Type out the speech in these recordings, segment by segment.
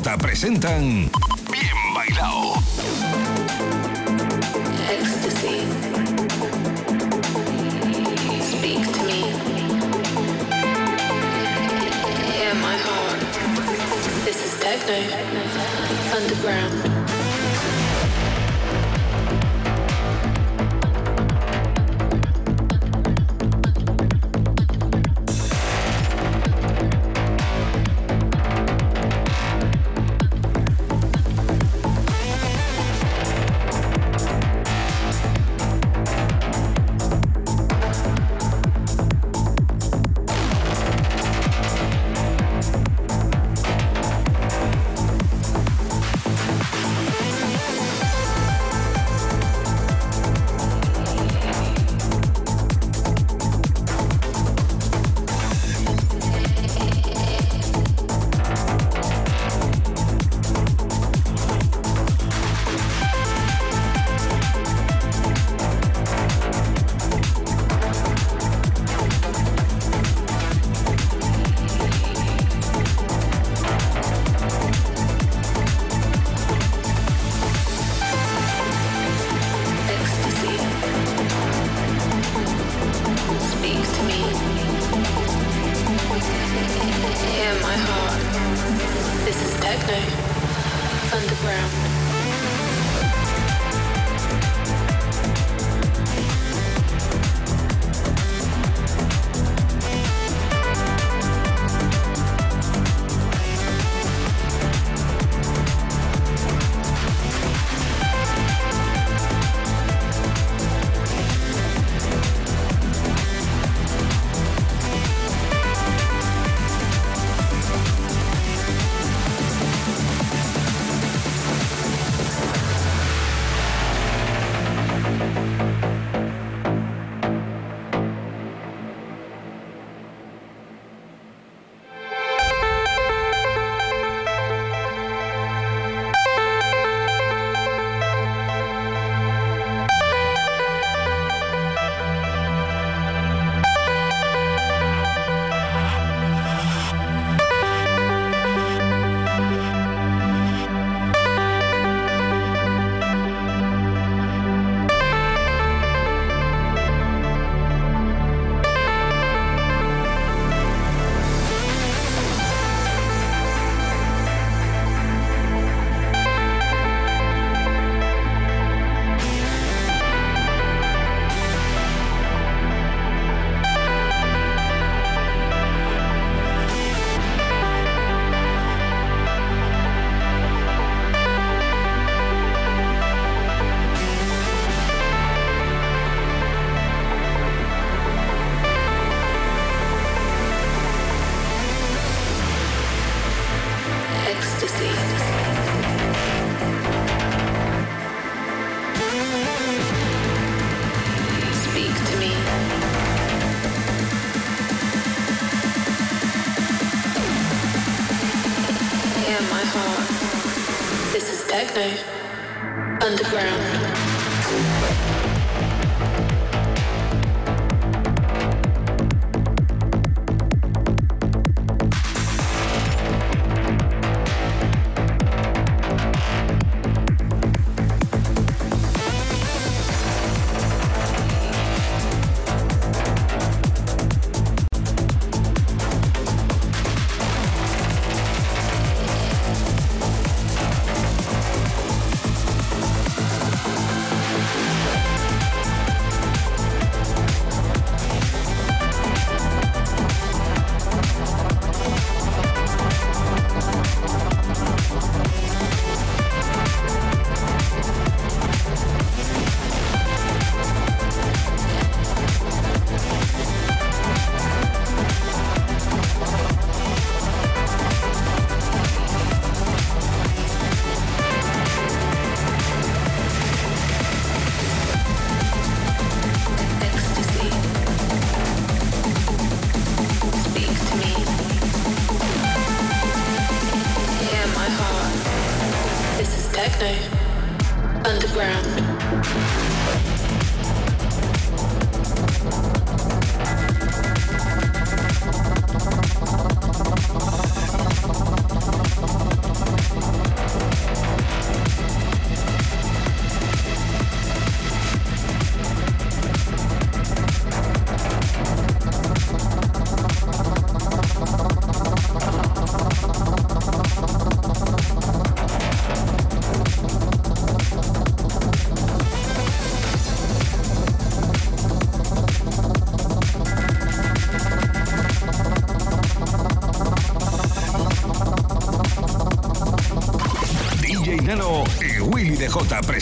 Presentan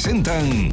presentan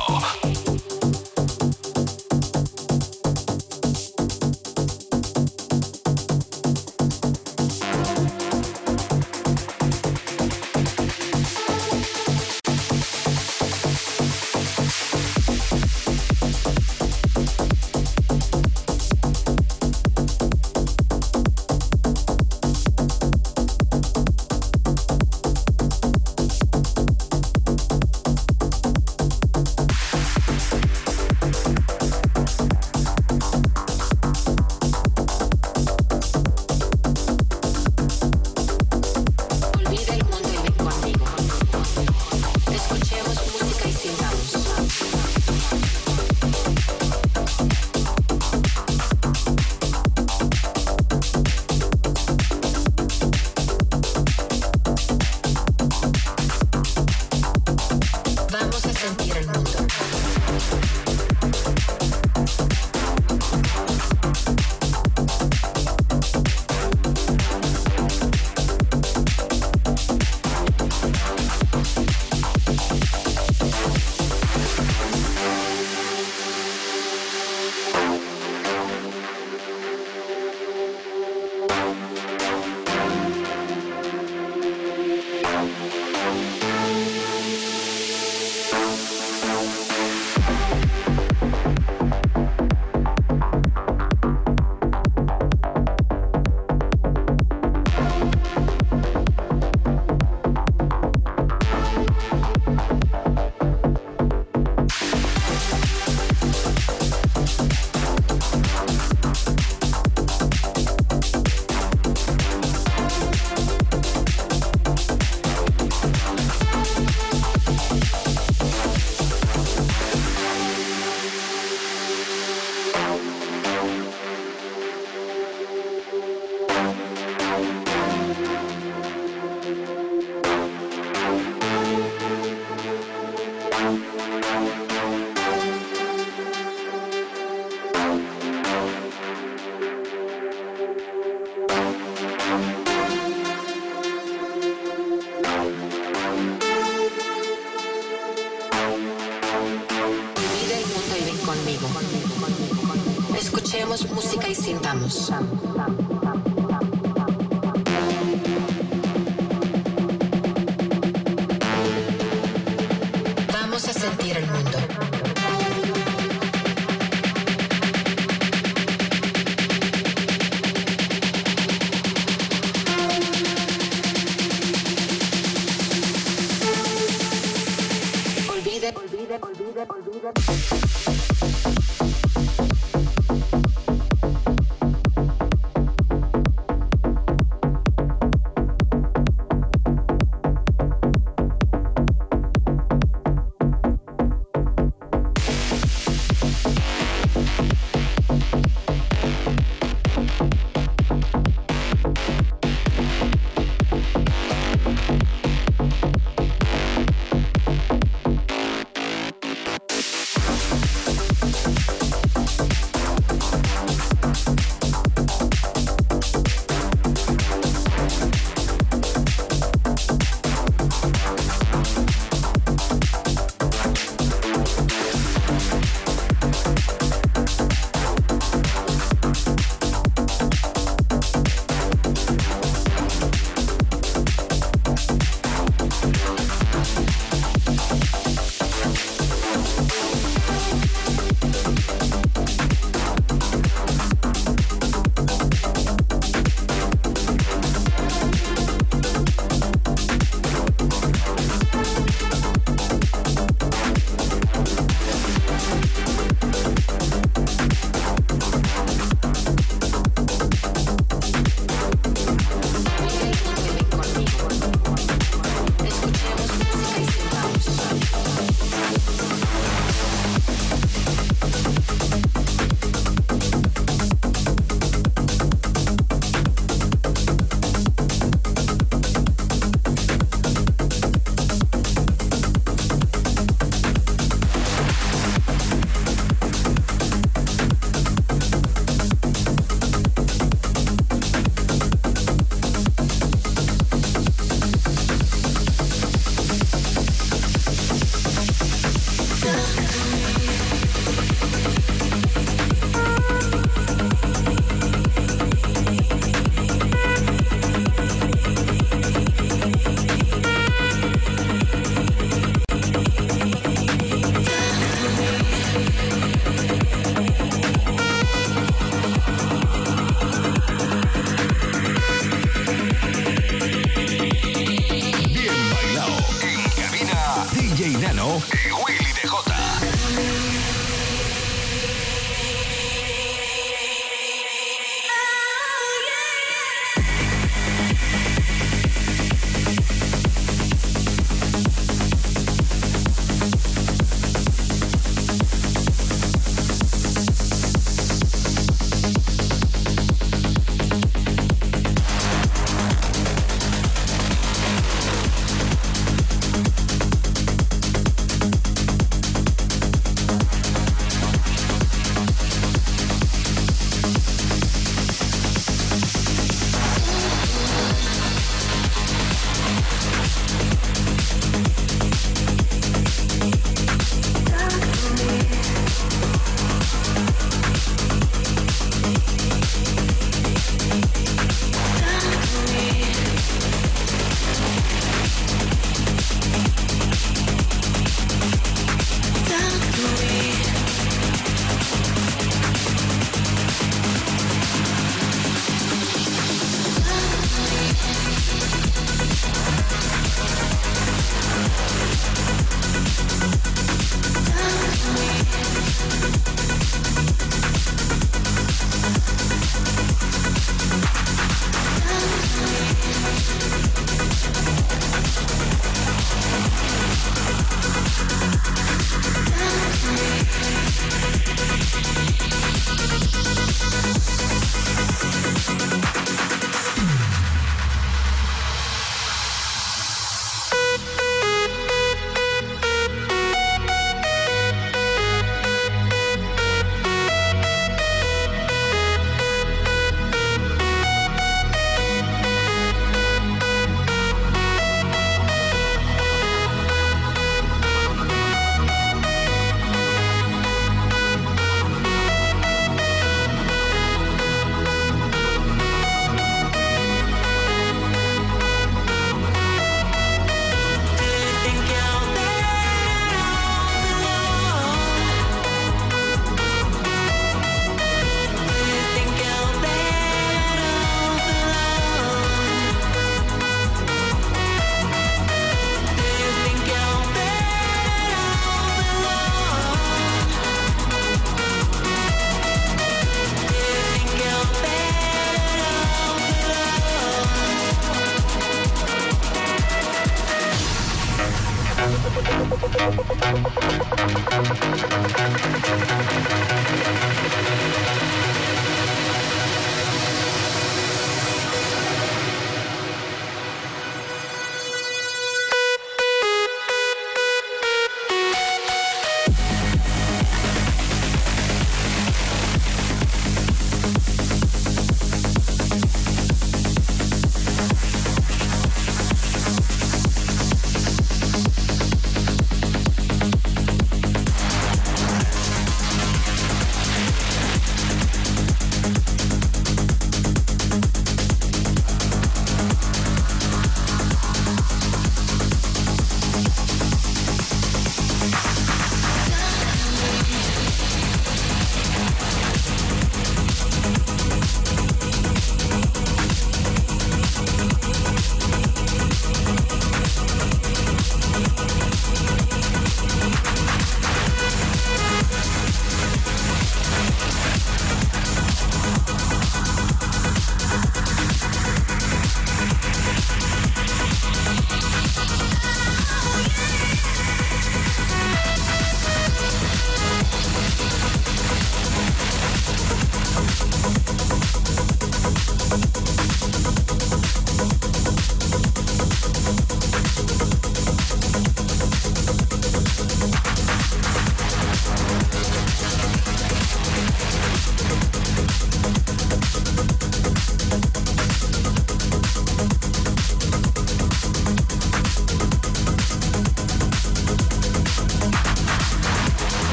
Sintamos.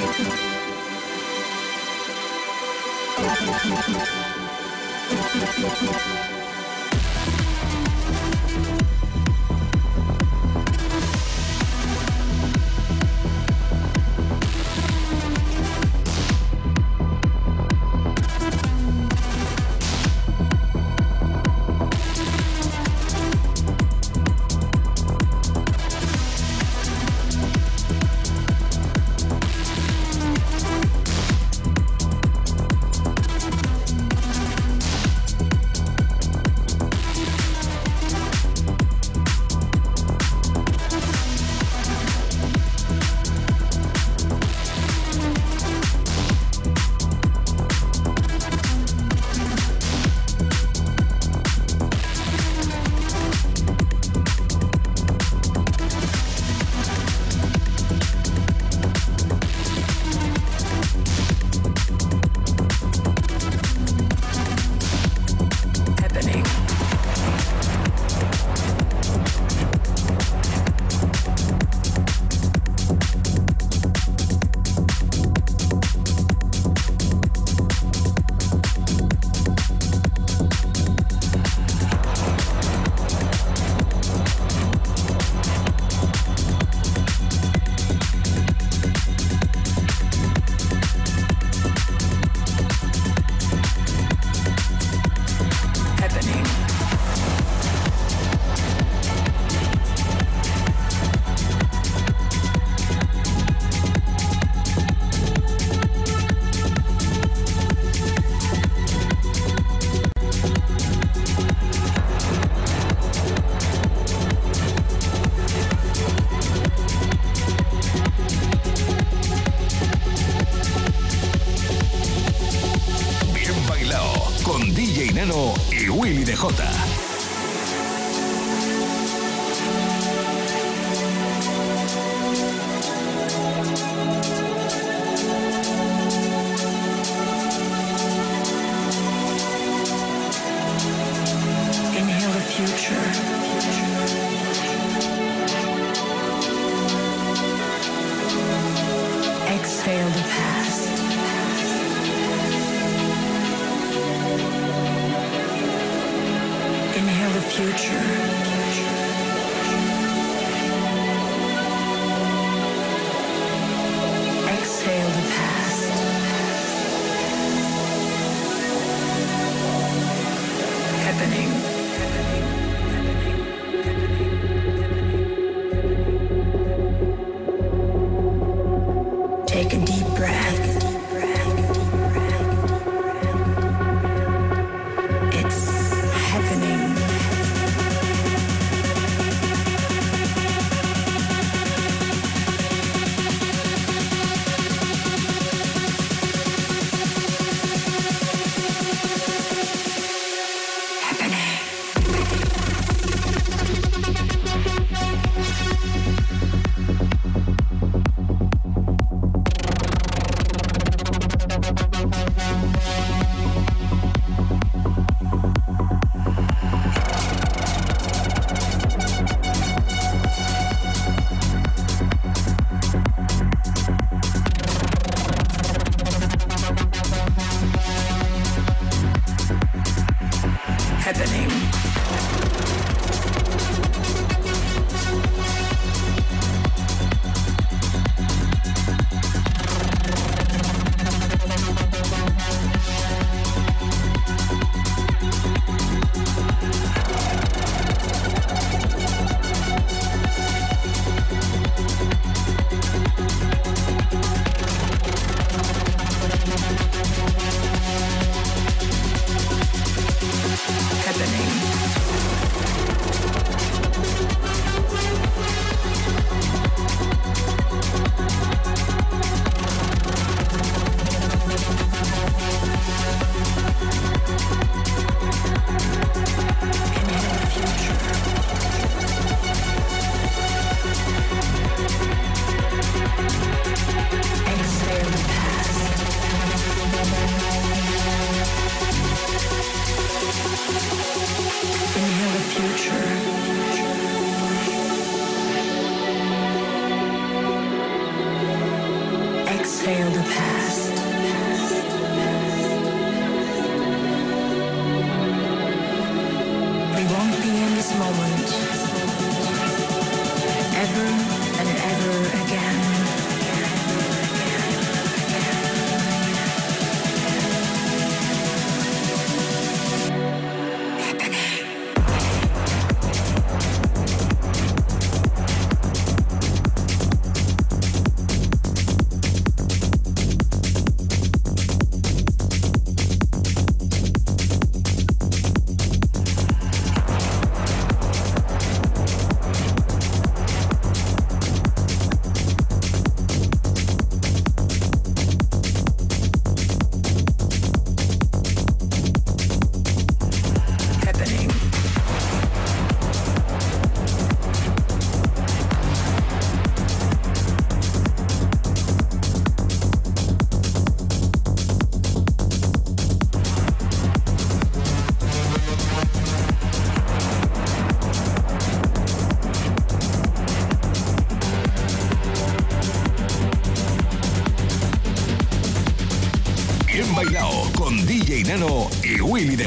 Thank you.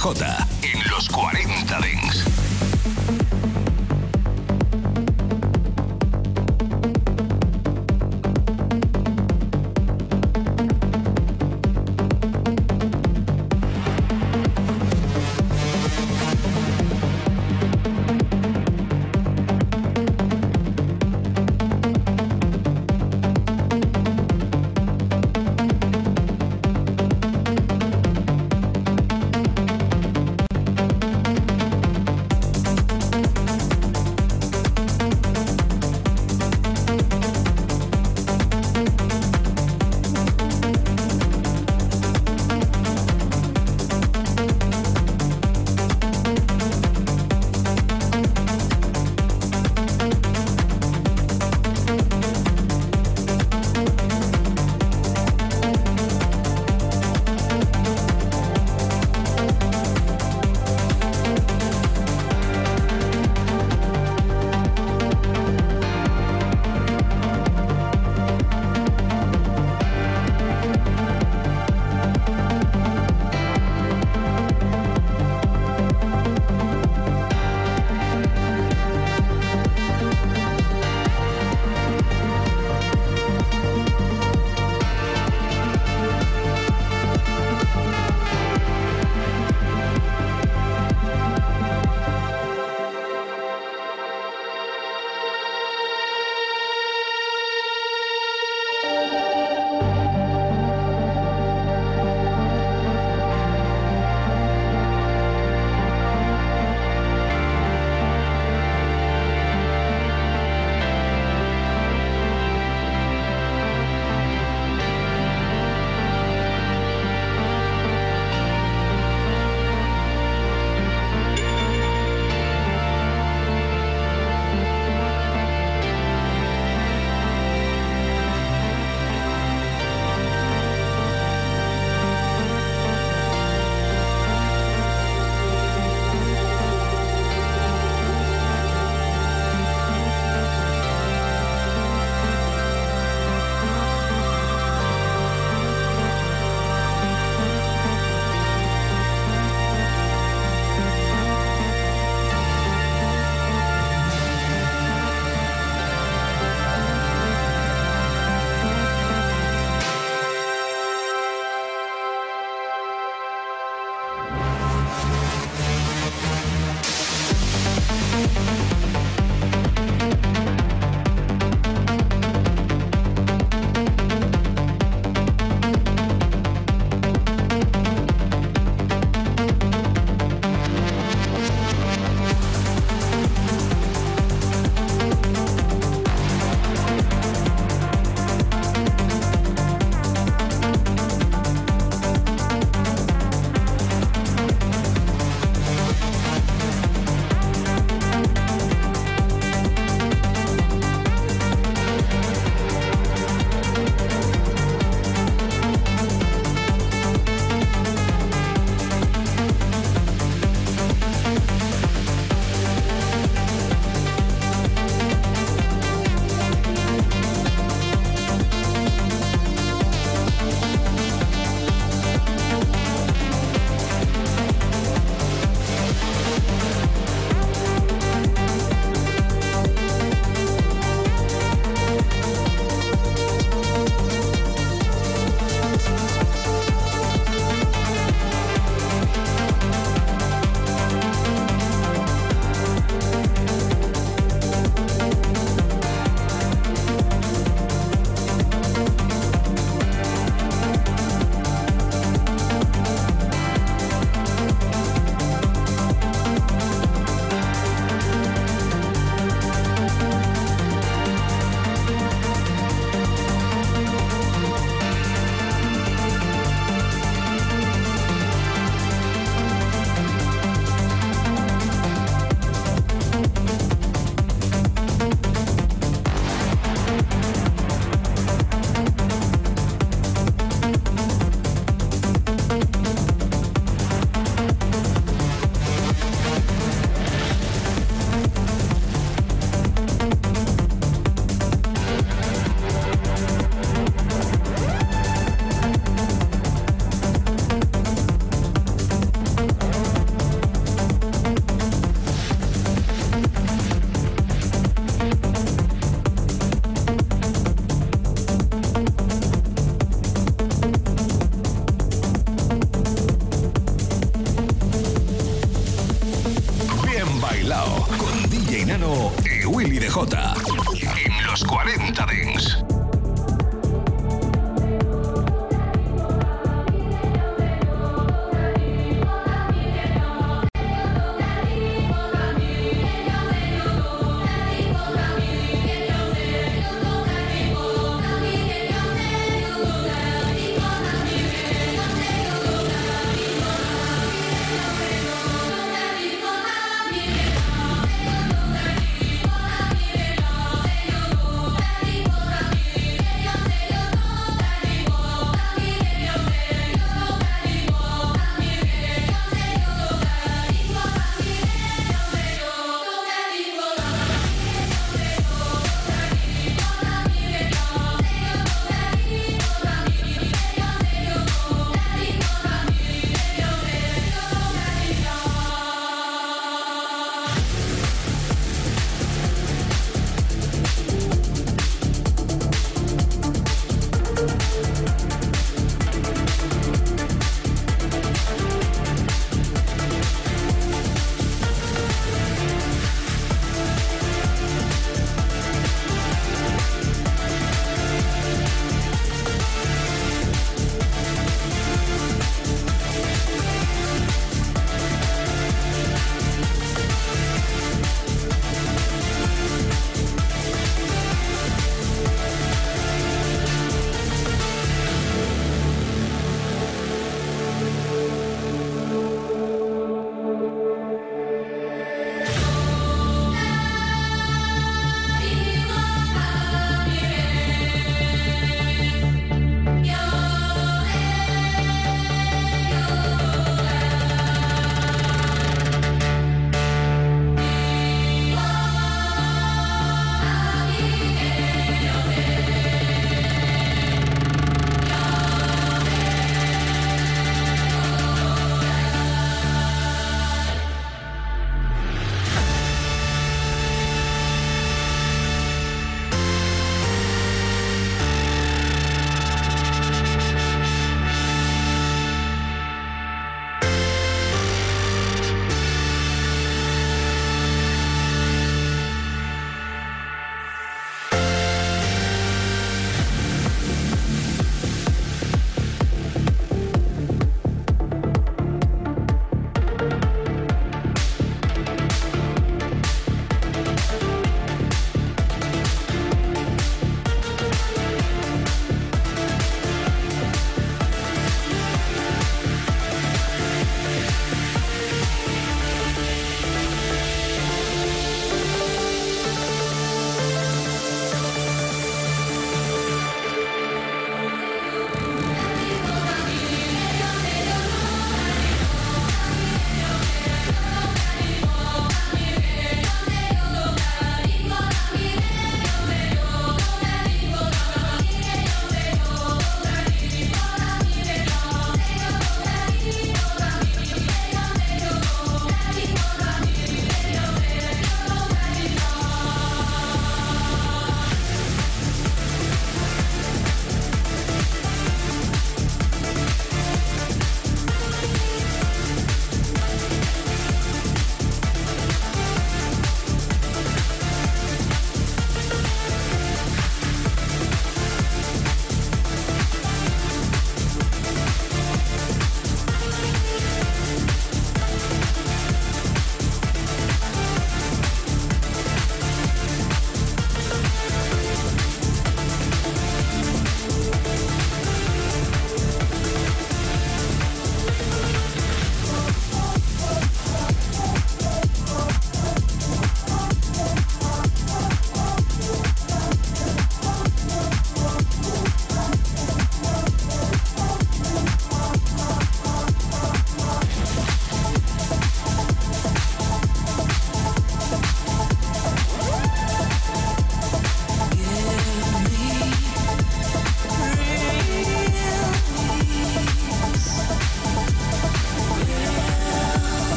CJ.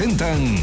Presentan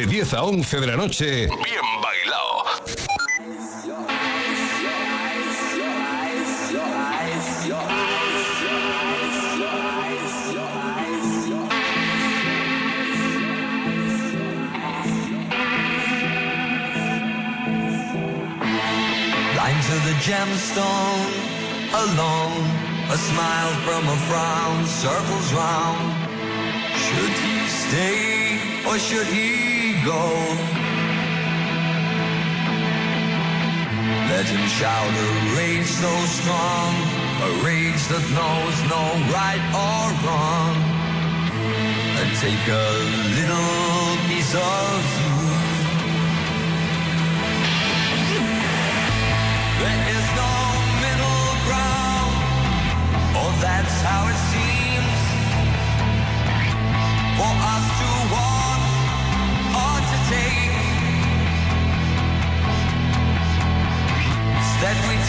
de 10 a 11 de la noche, bien bailao. Blind to the gemstone, alone. A smile from a frown circles round. Should he stay or should he go? Let him shout a rage so strong, a rage that knows no right or wrong. And take a little piece of you. There is no middle ground, or that's how it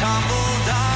tumble down,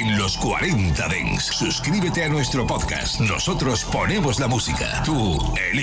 en los 40 Dents. Suscríbete a nuestro podcast. Nosotros ponemos la música. Tú eliges.